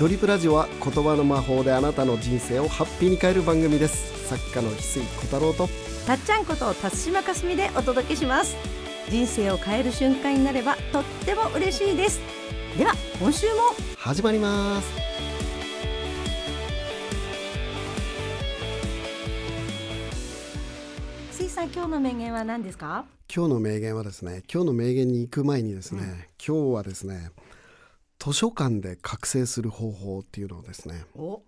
ドリップラジオは言葉の魔法であなたの人生をハッピーに変える番組です。作家の翡翠小太郎と。たっちゃんこと辰島かすみでお届けします。人生を変える瞬間になればとっても嬉しいです。では今週も。始まります。水さん今日の名言は何ですか？今日の名言はですね今日の名言に行く前にですね、今日はですね図書館で覚醒する方法っていうのをですねお。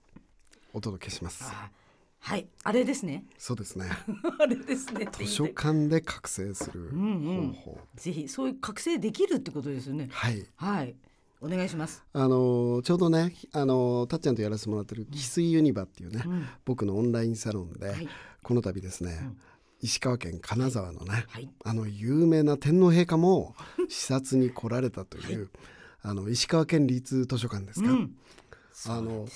お届けします。あはい。あれですね。そうですね。あれですね図書館で覚醒するうんうん。方法、ぜひそういう覚醒できるってことですよね。はい。はい。お願いします、あのちょうどねあのたっちゃんとやらせてもらってる翡翠ユニバっていうね、うん。僕のオンラインサロンで、はい。この度ですね、ん。石川県金沢のね、はい。あの有名な天皇陛下も視察に来られたという、あの石川県立図書館ですか、うん。あの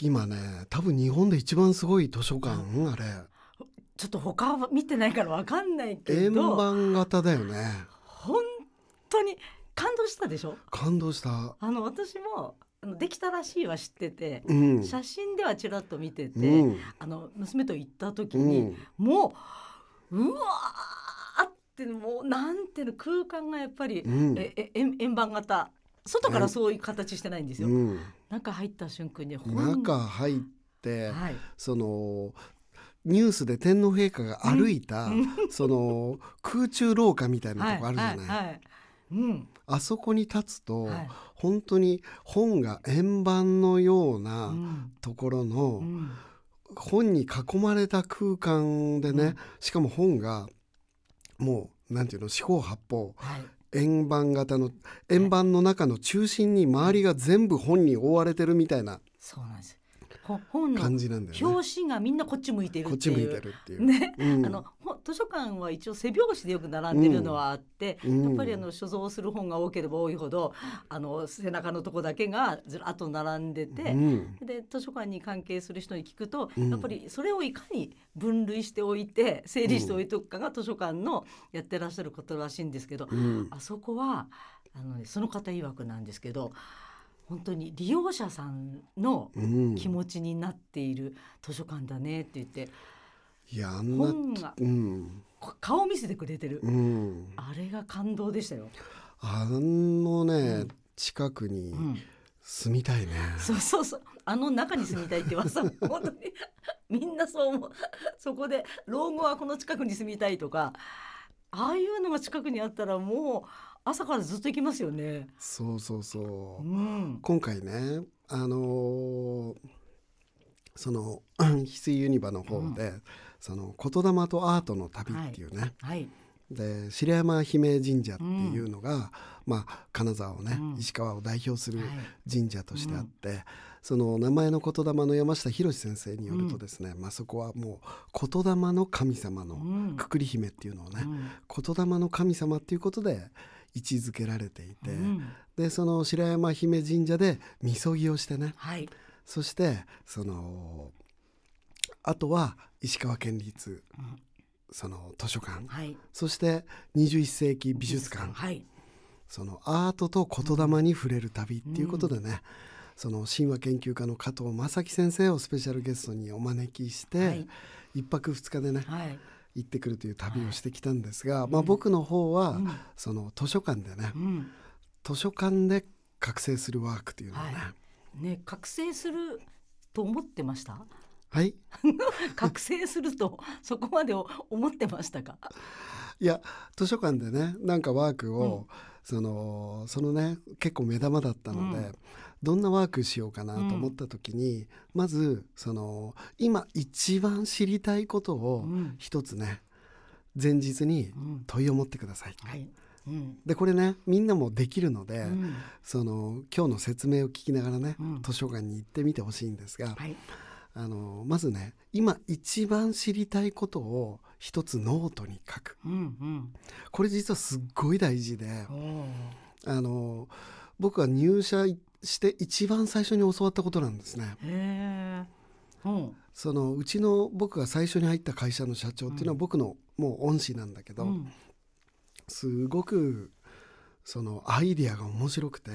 今ね多分日本で一番すごい図書館、あれ。ちょっと他は見てないからわかんないけ円ど盤型だよね。本当に感動したでしょ？感動した。あの私もできたらしいは知ってて、うん。写真ではちらっと見てて、うん。あの娘と行った時うに、んもううわーってもうなん。ていうの空間がやっぱり、うんええ円円盤型外からそういう形してないんですよ。うん。中入った瞬間に本中入って、はい。そのニュースで天皇陛下が歩いた、その空中廊下みたいなとこあるじゃない、はいはいはい。うん。あそこに立つと、はい。本当に本が円盤のよううなん。ところの、うん。本に囲まれた空間でね、うん。しかも本がもうなんていうの四方八方。はい円盤型の円盤の中の中心に周りが全部本に覆われてるみたいなそうなんです。ほ本の感じなんだよね。表紙がみんなこっち向いているこっち向いってるっていう。ね、うん。あのほ図書館は一応背表紙でよく並んでるのはあって、うん。やっぱりあの所蔵する本が多ければ多いほどあの背中のとこだけがずらっと並んでて、うん。で図書館に関係する人に聞くと、うん。やっぱりそれをいかに分類しておいて整理しておいておくかが図書館のやってらっしゃることらしいんですけど、うん。あそこはあの、ね、その方曰くなんですけど本当に利用者さんのうん。気持ちになっている図書館だねって言って、いやあんな本がうん。こ顔見せてくれてる、うん。あれが感動でしたよ。あのね、うん。近くにうん、住みたいね。そうそうそう。あの中に住みたいって噂 本当に。みんなそう思う。そこで老後はこの近くに住みたいとかああいうのが近くにあったらもう朝からずっと行きますよね。そうそうそう。う。ん、今回ねあのーその 翡翠ユニバの方で、その言霊とアートの旅っていうね、はい、で白山姫神社っていうのが、まあ金沢をね、うん。石川を代表するはい。神社としてあって、その名前の言霊の山下博先生によるとですね、まあ、そこはもう言霊の神様のうん。くくり姫っていうのをね、うん。言霊の神様っていうことで位置づけられていて、うん。でその白山姫神社でみそぎをしてね。はい。そしてそのあとは石川県立うん。その図書館。はい。そして21世紀美術館。はい。そのアートと言霊に触れる旅っていうことでね、その神話研究家の加藤正樹先生をスペシャルゲストにお招きして、はい。一泊二日でねはい行ってくるという旅をしてきたんですが、まあ、僕の方は、うん。その図書館でねうん。図書館で覚醒するワークというのをね、はい。ね覚醒すると思ってました？はい、覚醒するとそこまで思ってましたか？いや図書館でねなんかワークを、そのそのね結構目玉だったので、うん。どんなワークしようかなと思った時に、まずその今一番知りたいことをうん。一つね前日にうん。問いを持ってください。はい。うん。でこれねみんなもできるので、うん。その今日の説明を聞きながらね、うん。図書館に行ってみてほしいんですが、はい。あのまずね今一番知りたいことを一つノートに書く。うんうん。これ実はすっごい大事であの僕は入社して一番最初に教わったことなんですね。うん。そのうちの僕が最初に入った会社の社長っていうのは僕のもう恩師なんだけど、うん。すごくそのアイディアが面白くて。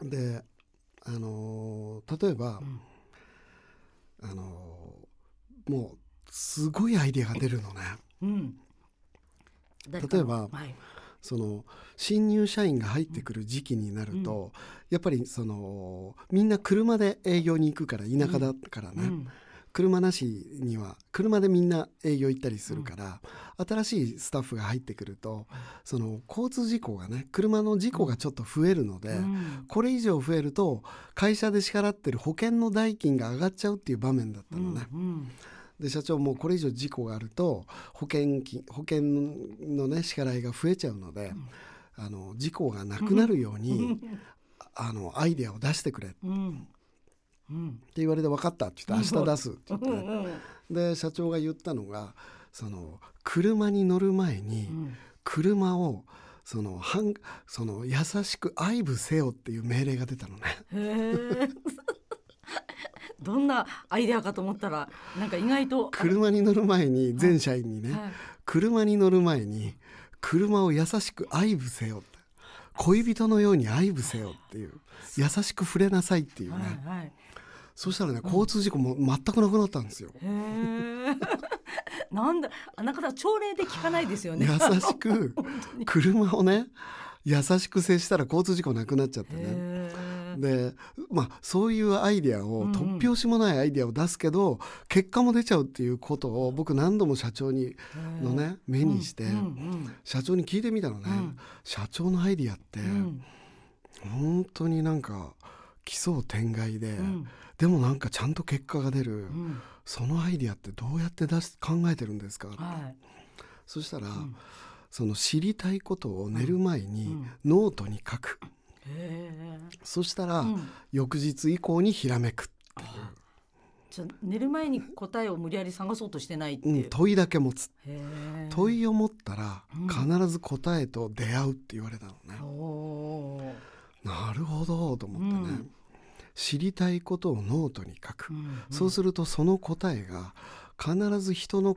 であのー例えば、うん。あのーもうすごいアイデアが出るのね。うん。例えばはい。その新入社員が入ってくる時期になると、やっぱりそのみんな車で営業に行くから田舎だからね、うん。車なしには車でみんな営業行ったりするから、新しいスタッフが入ってくるとその交通事故がね車の事故がちょっと増えるので、うん。これ以上増えると会社で支払ってる保険の代金が上がっちゃうっていう場面だったのね。うんで社長もこれ以上事故があると保険金保険のね支払いが増えちゃうので、あの事故がなくなるように、あのアイデアを出してくれ。ってうん。うん言われて分かったって言って明日出すってう言って、で社長が言ったのがその車に乗る前にうん。車をそのはんその優しく愛撫せよっていう命令が出たのね。どんなアイデアかと思ったらなんか意外と車に乗る前に全社員にね、はい。車に乗る前に車を優しく愛撫せよ。恋人のように愛撫せよっていう優しく触れなさいっていうね、はいはい。そしたらね交通事故も全くなくなったんですよ。なんだあなた朝礼で聞かないですよね。優しく 車をね優しく接したら交通事故なくなっちゃってね。でまあそういうアイデアを、うんうん。突拍子もないアイデアを出すけど結果も出ちゃうっていうことを僕何度も社長にのね目にして、うんうん社長に聞いてみたのね、うん。社長のアイデアって、うん。本当になんか奇想天外で、うん。でもなんかちゃんと結果が出る、うん。そのアイデアってどうやって出し考えてるんですか、はい。そしたら、ん。その知りたいことを寝る前にうん。ノートに書く、そしたら、うん。翌日以降にひらめくってじゃあ寝る前に答えを無理やり探そうとしてないっていう、いううん問いだけ持つ。問いを持ったらうん。必ず答えと出会うって言われたのね、おー。なるほどと思ってね、うん。知りたいことをノートに書く、うん。そうするとその答えが必ず人の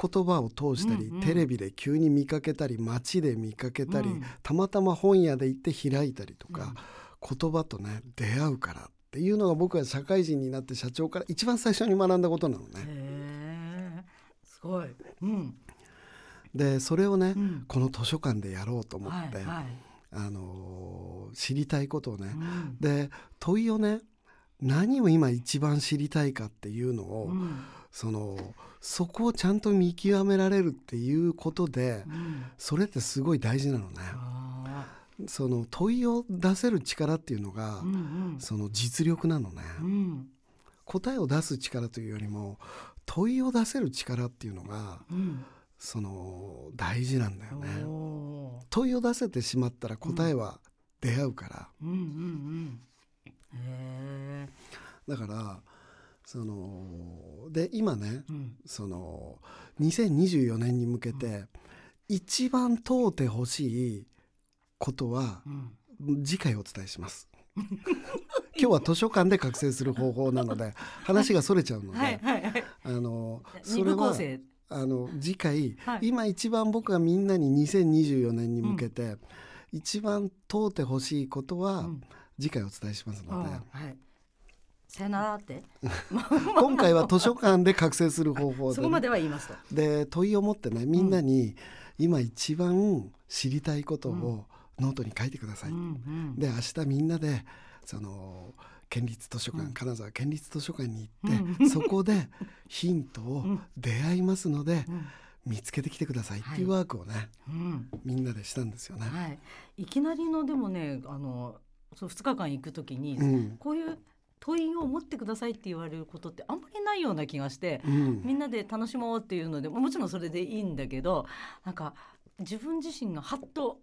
言葉を通したり、うんうん。テレビで急に見かけたり街で見かけたり、うん。たたまたま本屋で行って開いたりとか、言葉とね出会うからっていうのが僕は社会人になって社長から一番最初に学んだことなのね。すごい。うん。でそれをね、うん。この図書館でやろうと思って、はいはい。あのー知りたいことをね、うん。で問いをね何を今一番知りたいかっていうのを、うんそのそこをちゃんと見極められるっていうことでうんそれってすごい大事なのね。あその問いを出せる力っていうのが、ーうんうん。その実力なのね。うん。答えを出す力というよりも問いを出せる力っていうのがうん。その大事なんだよね。問いを出せてしまったら答えは出会うから、うんうんうん。へえだからそので今ねうん。その2024年に向けて一番問うてほしいことはうん。次回お伝えします。今日は図書館で覚醒する方法なので話がそれちゃうので、はいはいはい。あのそ二れはあの次回、はい。今一番僕がみんなに2024年に向けて、一番問うてほしいことは、うん。次回お伝えしますので、はいさよならって。今回は図書館で覚醒する方法で。ね、そこまでは言いますと。で問いを持ってねみんなに今一番知りたいことをノートに書いてください。うんうん。で明日みんなでその県立図書館、うん。金沢県立図書館にう行って、ん。そこでヒントをうん。出会いますので、うん。見つけてきてくださいっていうワークをね、うん。みんなでしたんですよね。はい、いきなりのでもねあのそう2日間行く時に、うん。こういう問いを持ってくださいって言われることってあんまりないような気がして、うん。みんなで楽しもうっていうのでもちろんそれでいいんだけどなんか自分自身がはっと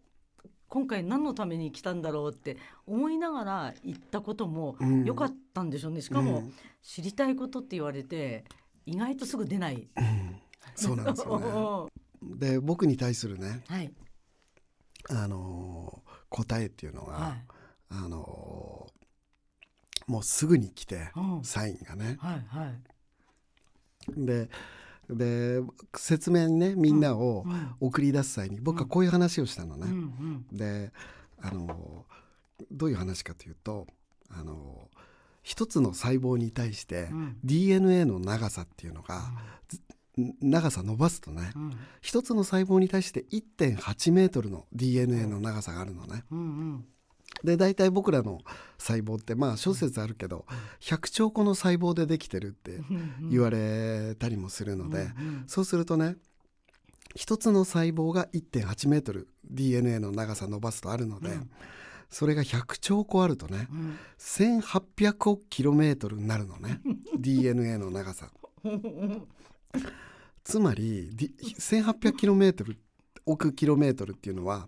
今回何のために来たんだろうって思いながら行ったこともうん。良かったんでしょうね、しかも、うん。知りたいことって言われて意外とすぐ出ない。うん。そうなんですよね。で僕に対するね、はい。あのー答えっていうのが、はい。あのーもうすぐに来て、うん。サインがね。はいはい。でで説明にねみんなをうん送り出す際に僕はこういう話をしたのうんうね。ん。であのどういう話かというとあの一つの細胞に対してうん。DNA の長さっていうのが、ん。長さ伸ばすとねうん。一つの細胞に対して1.8メートルの DNA の長さがあるのね。うんうんで大体僕らの細胞ってまあ諸説あるけど100兆個の細胞でできてるってうん言われたりもするので、そうするとね一つの細胞が1.8メートル DNA の長さ伸ばすとあるので、うん。それが100兆個あるとねうん。1800億キロメートルになるのね DNA の長さ。つまり D- 1800キロメートル億キロメートルっていうのは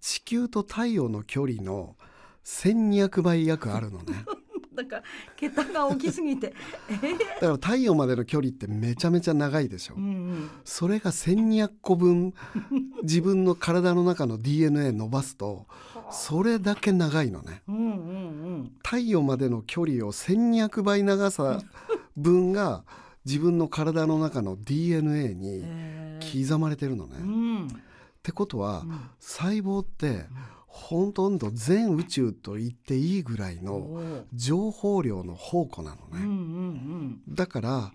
地球と太陽の距離の1200倍約あるのね。なんか桁が大きすぎて、えー？だから太陽までの距離ってめちゃめちゃ長いでしょ。う。んそれが1200個分 自分の体の中の DNA 伸ばすとそれだけ長いのね。うんうんうん。太陽までの距離を1200倍長さ分が自分の体の中の DNA にえー。刻まれてるのね。うっんてことはうん。細胞ってほとんど全宇宙と言っていいぐらいの情報量の宝庫なのうんうね。ん。だから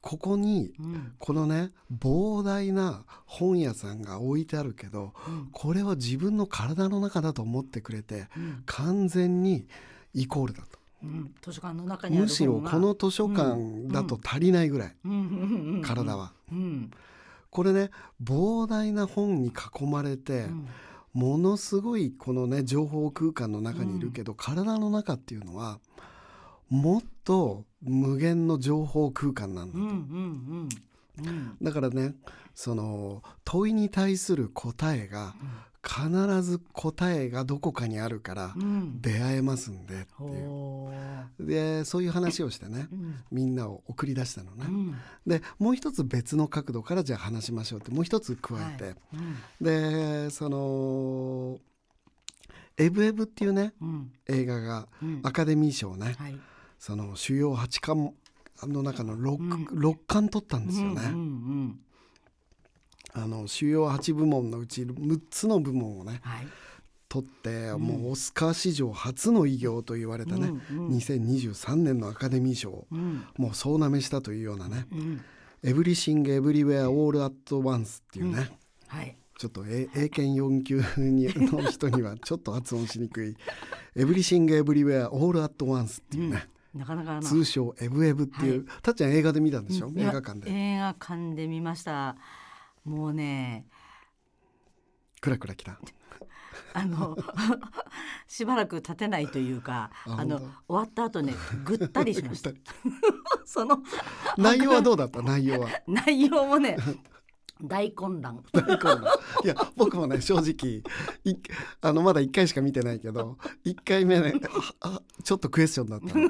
ここにうん。うんこのね膨大な本屋さんが置いてあるけどうん。これは自分の体の中だと思ってくれてうん。完全にイコールだと。うん。図書館の中にあるむしろこの図書館だと足りないぐらいうん。うんうんうん体は。うん。これね膨大な本に囲まれてうんものすごいこのね情報空間の中にいるけど体の中っていうのはもっと無限の情報空間なんだうんうんうんうん。だからねその問いに対する答えが必ず答えがどこかにあるからうん。出会えますんでっていう。ほーでそういう話をしてねうん。みんなを送り出したのね。うん。でもう一つ別の角度からじゃあ話しましょうってもう一つ加えて、はい。うん。でその「エブエブ」っていうねうん。映画がうん。アカデミー賞ねはい。その主要8巻の中の 6,、うん。六巻取ったんですよね。うんうんあの主要8部門のうち6つの部門をねはい。取って、ん。もうオスカー史上初の偉業と言われたね、うんうん。2023年のアカデミー賞をうん。もう総なめしたというようなねうん「エブリシング・エブリウェア・オール・アット・ワンス」っていうね、はい。ちょっと英英検4級にの人にはちょっと発音しにくい「エブリシング・エブリウェア・オール・アット・ワンス」っていうね、なかなか通称「エブエブ」っていう、たっちゃん映画で見たんでしょ、う映画館で。映画館で見ましたもうねクラクラきた。あの しばらく立てないというかああの本終わった後ねぐったりしました。その内容はどうだった？内容は。内容もね大混乱。大混乱。いや僕もね正直いあのまだ1回しか見てないけど1回目ねああちょっとクエスチョンだったの。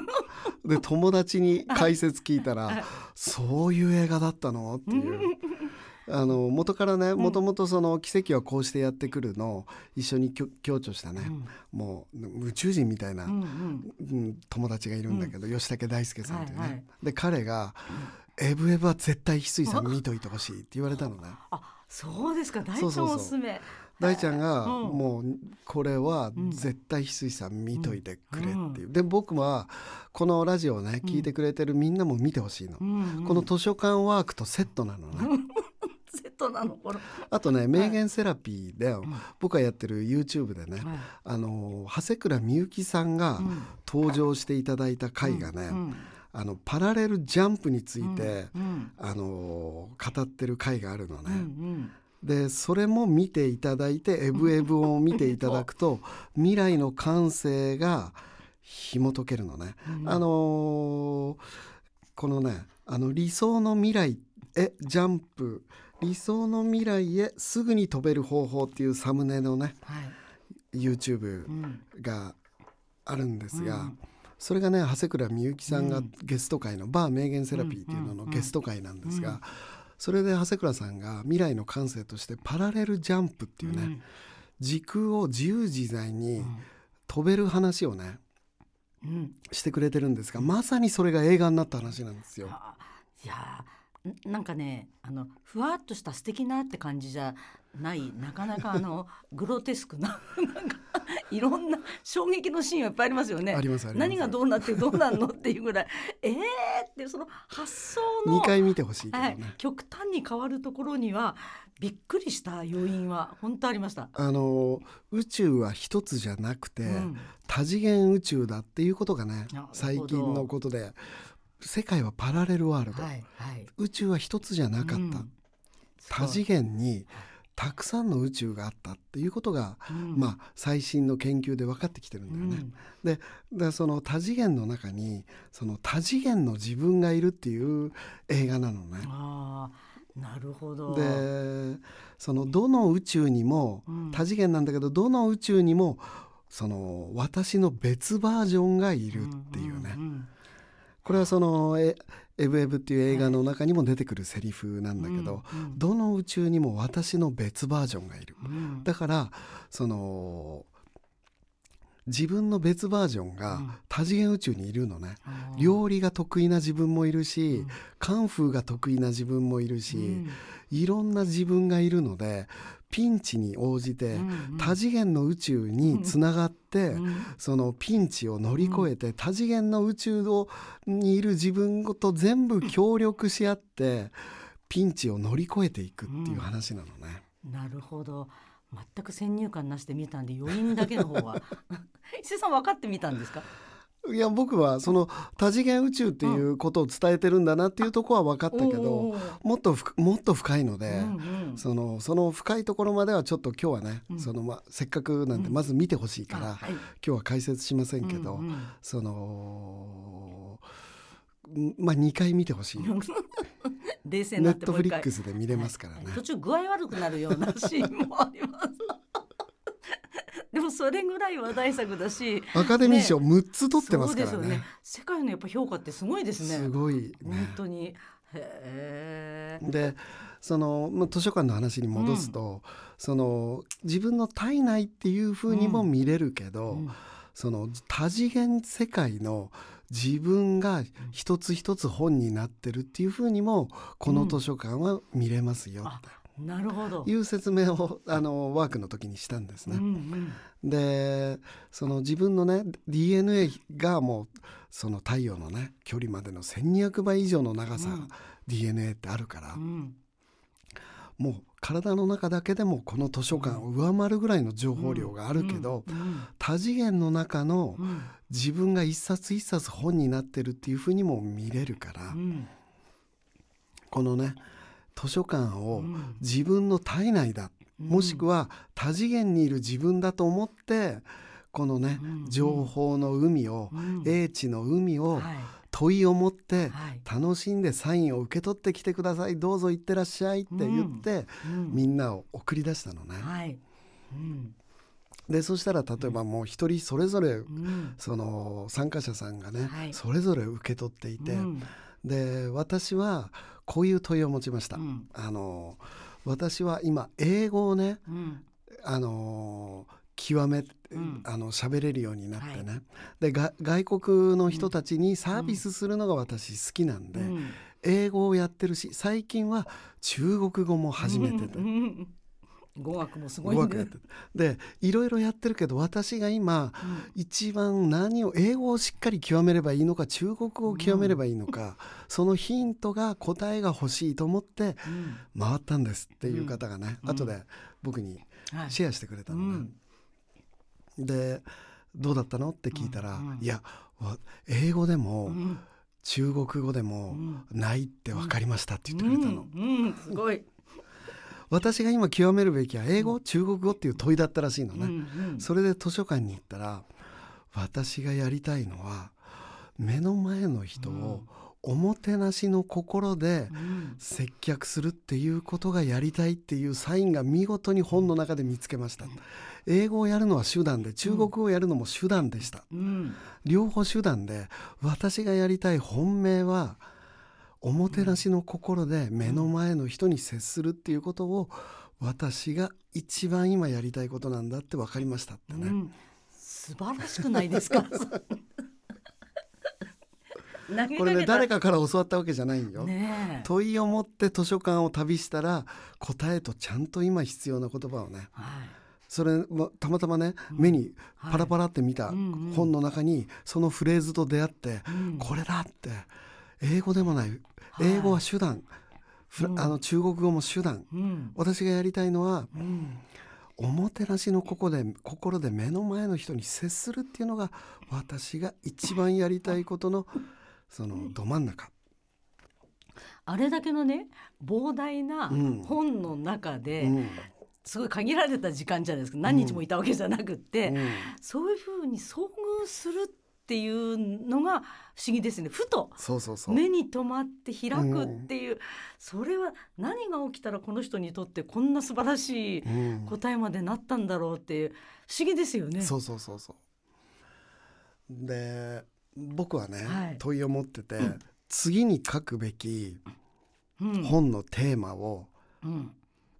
で友達に解説聞いたら「そういう映画だったの?」っていう。あの元からねもともとその奇跡はこうしてやってくるのを一緒に強調したね、もう宇宙人みたいな、うんうん。うん友達がいるんだけど、吉武大輔さんっていうね、はいはい。で彼が、エブエブは絶対翡翠さん見といてほしい」って言われたのね。あそうですか。大ちゃんおすすめ。大ちゃんがうん。もうこれはうん絶対翡翠さん見といてくれっていう、で僕はこのラジオをね聞いてくれてるみんなも見てほしいの、うんうん。この図書館ワークとセットなのね、トなの？この。あとね名言セラピーで、ん。僕がやってる YouTube でね、はい。あの長谷倉美幸さんがうん。登場していただいた回がね、うん。あのパラレルジャンプについて、うん。あの語ってる回があるのね、でそれも見ていただいて「エブエブ」を見ていただくと 未来の感性が紐解けるのね。うん。あのーこのねあの理想の未来へジャンプ理想の未来へすぐに飛べる方法っていうサムネのねはい。YouTube うん。があるんですが、うん。それがね長谷倉美幸さんがうん。ゲスト会の、バー名言セラピーっていうののゲスト会なんですが、うんそれで長谷倉さんが未来の感性としてパラレルジャンプっていうね、うん。時空を自由自在にうん。飛べる話をねうん。してくれてるんですがまさにそれが映画になった話なんですよ。あ。いやーんなんかねあのふわっとした素敵なって感じじゃないなかなかあの グロテスクななんかいろんな衝撃のシーンはいっぱいありますよね。ありますあります。何がどうなってどうなんのっていうぐらい。えーってその発想の2回見てほしいけどはいね、、極端に変わるところにはびっくりした要因は本当ありました。あの宇宙は一つじゃなくて、うん。多次元宇宙だっていうことがね最近のことで世界はパラレルワールド、はいはい、宇宙は一つじゃなかった、うん。多次元にたくさんの宇宙があったっていうことが、うん。まあ最新の研究で分かってきてるんだよね。うん。ででその多次元の中にその多次元の自分がいるっていう映画なのね。なるほど。でそのどの宇宙にもうん。多次元なんだけどどの宇宙にもその私の別バージョンがいるっていうね、んんこれはそのえ「エブエブ」っていう映画の中にも出てくるセリフなんだけど、うんうん。どの宇宙にも私の別バージョンがいる。うん。だからその自分の別バージョンうがん。多次元宇宙にいるのね。あー。料理が得意な自分もいるし、うん。カンフーが得意な自分もいるし、うん。いろんな自分がいるのでピンチに応じてうんうん。多次元の宇宙につながって、うんそのピンチを乗り越えて、多次元の宇宙をにいる自分と全部協力し合ってピンチを乗り越えていくっていう話なのね。なるほど。全く先入観なしで見たんで余韻だけの方は。伊勢さん分かってみたんですか？いや僕はその多次元宇宙っていうことを伝えてるんだなっていうところは分かったけどもっとふもっと深いので、うんうん。そのその深いところまではちょっと今日はね、うん。そのまあせっかくなんでうん。まず見てほしいから、あはい。今日は解説しませんけど、うんうんそのんまあ2回見てほしい。冷静にネットフリックスで見れますからね。途中具合悪くなるようなシーンもありますでもそれぐらい話題作だしアカデミー賞6つ取ってますからね。そうですよね。世界のやっぱ評価ってすごいですね。すごい本ね。当に。でそのまあ図書館の話に戻すと、その自分の体内っていう風にも見れるけど、うん。その多次元世界の自分が一つ一つ本になってるっていう風にもこの図書館は見れますよあなるほど。という説明をあのワークの時にしたんですうんね。うん。でその自分のね DNA がもうその太陽のね距離までの1,200倍以上の長さ、うん。DNA ってあるから、うん。もう体の中だけでもこの図書館を上回るぐらいの情報量があるけど、うん。多次元の中のうん。自分が一冊一冊本になってるっていうふうにも見れるから、うん。このね図書館をうん。自分の体内だ、もしくはは多次元にいる自分だと思ってこのね、うん情報の海を、英知の海をはい。問いを持ってはい。楽しんでサインを受け取ってきてくださいどうぞ行ってらっしゃいって言って、うん。みんなを送り出したのね。はい。うん。でそしたら例えばもう一人それぞれうん。その参加者さんがね、はい。それぞれ受け取っていて、うん。で私はこういう問いを持ちました。うん。あの私は今英語をねうん。あの極め、うん。あの喋れるようになってね、はでが外国の人たちにサービスするのが私好きなんで、うん。英語をやってるし最近は中国語も初めてで。うん。うん語学もすごいね。語学やって。てでいろいろやってるけど私が今一番何を英語をしっかり極めればいいのか中国語を極めればいいのか、そのヒントが答えが欲しいと思ってうん。回ったんですっていう方がね、うん。後で僕にはい。シェアしてくれたのね。でどうだったのって聞いたら、うんうん。いやわ英語でも、うん。中国語でうもん。ないって分かりましたって言ってくれたの、うん。うん。すごい私が今極めるべきは英語、中国語っていう問いだったらしいのね、うんうん。それで図書館に行ったら私がやりたいのは目の前の人をおもてなしの心でうん。接客するっていうことがやりたいっていうサインが見事に本の中で見つけました。英語をやるのは手段で中国語をやるのも手段でした。うん。両方手段で私がやりたい本命はおもてなしの心で目の前の人に接するっていうことを私が一番今やりたいことなんだって分かりましたってね、うん。素晴らしくないですか？これね誰かかから教わったわけじゃないんよ、問いを持って図書館を旅したら答えとちゃんと今必要な言葉をね。はい。それもたまたまね目にパラパラって見たうんうん。本の中にそのフレーズと出会ってうん。これだって英語でもない。はい。英語は手段。うん。あの中国語も手段。うん。私がやりたいのはうん。おもてなしの心で心で目の前の人に接するっていうのが私が一番やりたいことのそのど真ん中。あれだけのね膨大なうん。本の中で、うん。すごい限られた時間じゃないですか。何日もいたわけじゃなくって、うん。そういうふうに遭遇するっていうのが不思議ですね。ふと。目に留まって開くっていう、それは何が起きたらこの人にとってこんな素晴らしいうん答えまでなったんだろうっていう不思議ですよね。そうそうそう。そう。で僕はね、はい。問いを持ってて、次に書くべきうん。本のテーマを、うん。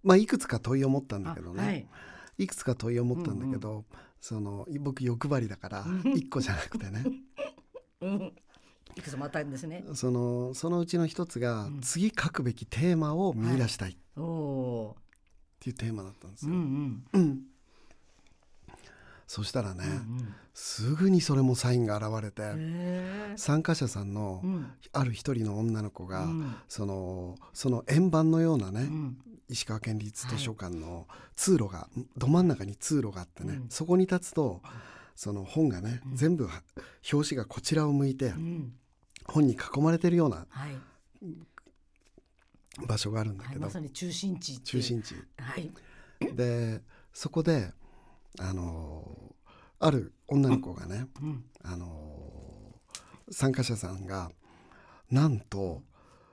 まあいくつか問いを持ったんだけどね、あはい。い、くつか問いを持ったんだけど、その僕欲張りだからうん。一個じゃなくてね。うん、いくつもあったんですね。そのそのうちの一つが、うん。次書くべきテーマを見出したいっていうテーマだったんですー、うよ。ん。うんそしたらね、うんすぐにそれもサインが現れて、参加者さんのある一人の女の子が、うん。そのその円盤のようなね、うん。石川県立図書館の通路が、ど真ん中に通路があってね、うん。そこに立つとその本がね、うん。全部は表紙がこちらを向いて、うん。本に囲まれてるようなはい、場所があるんだはい、けど、まさに中心地中心地。はい。でそこであのある女の子がね、うん。あの参加者さんがなんと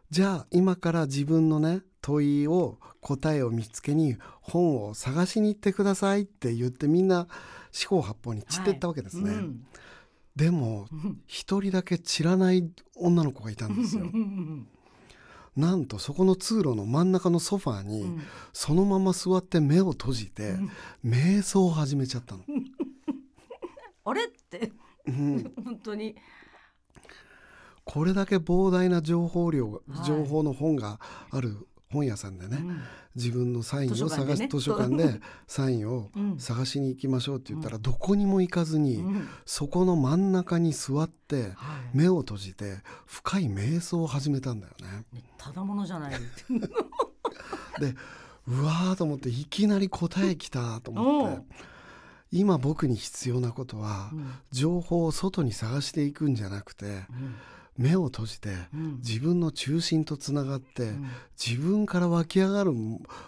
じゃあ今から自分のね問いを答えを見つけに本を探しに行ってくださいって言ってみんな四方八方に散ってったわけですね、うん。でもうん。一人だけ散らない女の子がいたんですよ。う んなんとそこの通路の真ん中のソファーに、うん。そのまま座って目を閉じて、うん。瞑想を始めちゃったの、あれ？って。うん。本当に。これだけ膨大な情報量がはい。情報の本がある本屋さんでね、うん。自分のサインを図書館でね。探す図書館でサインをうん。探しに行きましょうって言ったらどこにも行かずにうん。そこの真ん中に座ってはい。目を閉じて深い瞑想を始めたんだよね。ねただものじゃない。でうわーと思っていきなり答えきたと思って今僕に必要なことはうん。情報を外に探していくんじゃなくてうん目を閉じてうん。自分の中心とつながってうん。自分から湧き上がる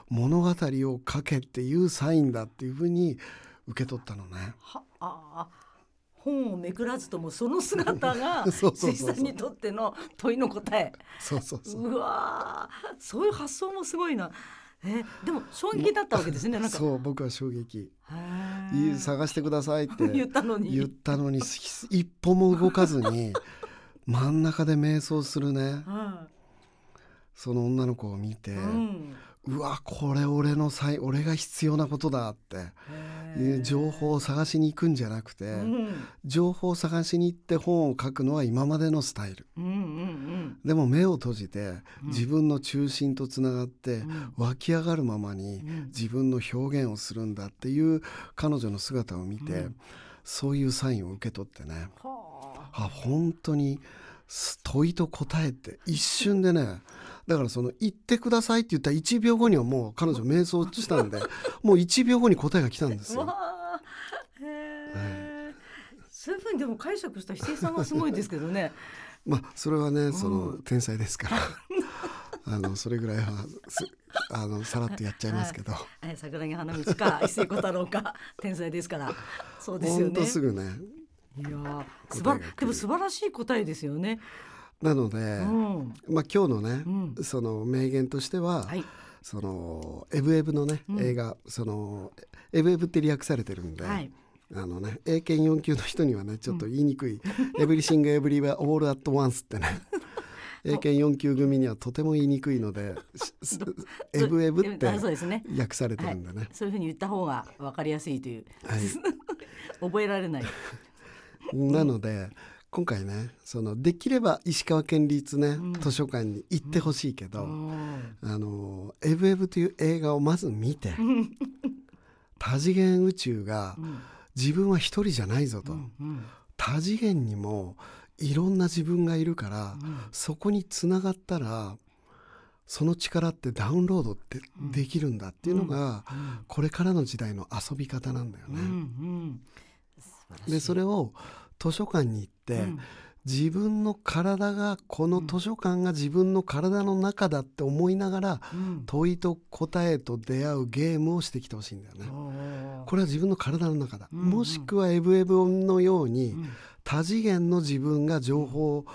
物語を書けっていうサインだっていうふうに受け取ったのね。はああ本をめくらずともその姿が そうそうそうそう。関さんにとっての問いの答え。そうそうそう。うわー。そういう発想もすごいな。えでも衝撃だったわけですね。なんか。そう僕は衝撃。探してくださいって 言ったのに。言ったのにす一歩も動かずに真ん中で瞑想するね。はその女の子を見て、いうん。うわこれ俺の才俺が必要なことだって情報を探しに行くんじゃなくて、うん。情報を探しに行って本を書くのは今までのスタイル。うんうんでも目を閉じてうん。自分の中心とつながってうん。湧き上がるままにうん。自分の表現をするんだっていう彼女の姿を見て、うん。そういうサインを受け取ってね。はあ本当にす問いと答えって一瞬でね だからその「言ってください」って言ったら1秒後にはもう彼女瞑想したんで もう1秒後に答えが来たんですよ。あへえそういうふうにでも解釈した石井さんはすごいですけどね。まあそれはねん。その天才ですから。あのそれぐらいはすあのさらっとやっちゃいますけど、はい。桜木花道か一世小太郎か天才ですから。そうですよね。すぐねいやー素答えが来る。晴らでも素晴らしい答えですよね。なので、うん、まあ今日のね、うん。その名言としては、はい、そのエブエブのね、うん。映画そのエブエブって略されてるんで、はい、あのね英検4級の人にはねちょっと言いにくい「エブリシング・エブリバー・オール・アット・ワンス」ってね。英検4級組にはとても言いにくいので エブエブって。訳されてるんでね。そういうふうに言った方がわかりやすいという、はい。覚えられない。なので今回ねそのできれば石川県立ね、うん。図書館に行ってほしいけど、うん。あのエブエブという映画をまず見て 多次元宇宙がうん。自分は一人じゃないぞと、うんうん。多次元にもいろんな自分がいるから、うん。そこにつながったらその力ってダウンロードってうん。できるんだっていうのが、うん。これからの時代の遊び方なんだようんうね。んでそれを図書館に行って、うん。自分の体がこの図書館が自分の体の中だって思いながらうん。問いと答えと出会うゲームをしてきてほしいんだよね。これは自分の体の中だ、うんうん。もしくはエブエブのようにうん。多次元の自分が情報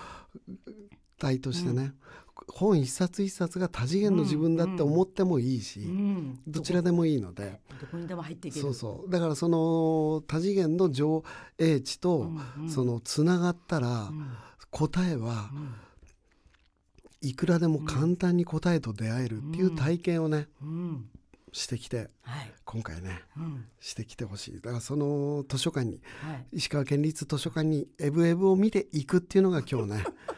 体としてね、本一冊一冊が多次元の自分だって思ってもいいし、うん。どちらでもいいので、どこにでも入っていける。そうそう。だからその多次元の上英知と、そのつながったら、うん。答えはうん。いくらでも簡単に答えと出会えるっていう体験をね、うん。してきてはい。今回ねうん。してきてほしい。だからその図書館にはい。石川県立図書館にエブエブを見ていくっていうのが今日ねみ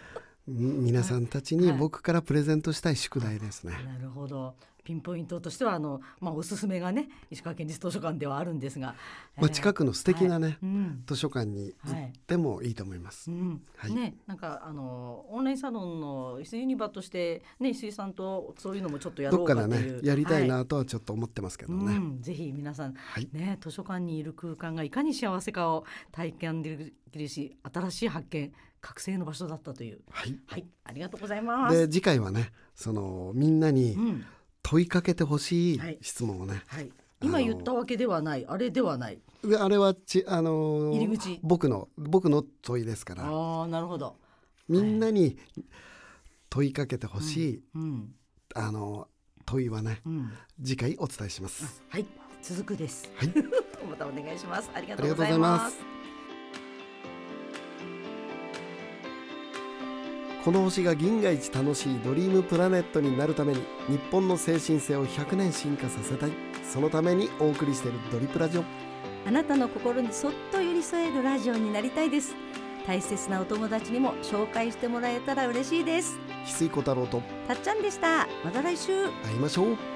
皆さんたちにはい。僕からプレゼントしたい宿題ですね。なるほど。ピンポイントとしてはあの、まあ、おすすめがね石川県立図書館ではあるんですが、まあ、近くの素敵なね、はい。うん。図書館に行ってもいいと思います。うん。はい。ね、なんかあのオンラインサロンの石井ユニバとしてね石井さんとそういうのもちょっとやろどっかうからという。ねやりたいはなとはちょっと思ってますけどね。うん、ぜひ皆さん、はい。ね、図書館にいる空間がいかに幸せかを体験できるし新しい発見覚醒の場所だったという。はい。はい。ありがとうございます。で次回はねそのみんなにうん。問いかけてほしいはい。質問をね、はい、今言ったわけではない。あれではない。であれはちあのー入り口。僕の僕の問いですから。ああなるほど。みんなに問いかけてほしい、うん。あの問いはねうん。次回お伝えします。はい。続くです。はい、またお願いします。ありがとうございます。この星が銀河一楽しいドリームプラネットになるために日本の精神性を100年進化させたい。そのためにお送りしているドリプラジオ。あなたの心にそっと寄り添えるラジオになりたいです。大切なお友達にも紹介してもらえたら嬉しいです。翡翠小太郎とたっちゃんでした。また来週。会いましょう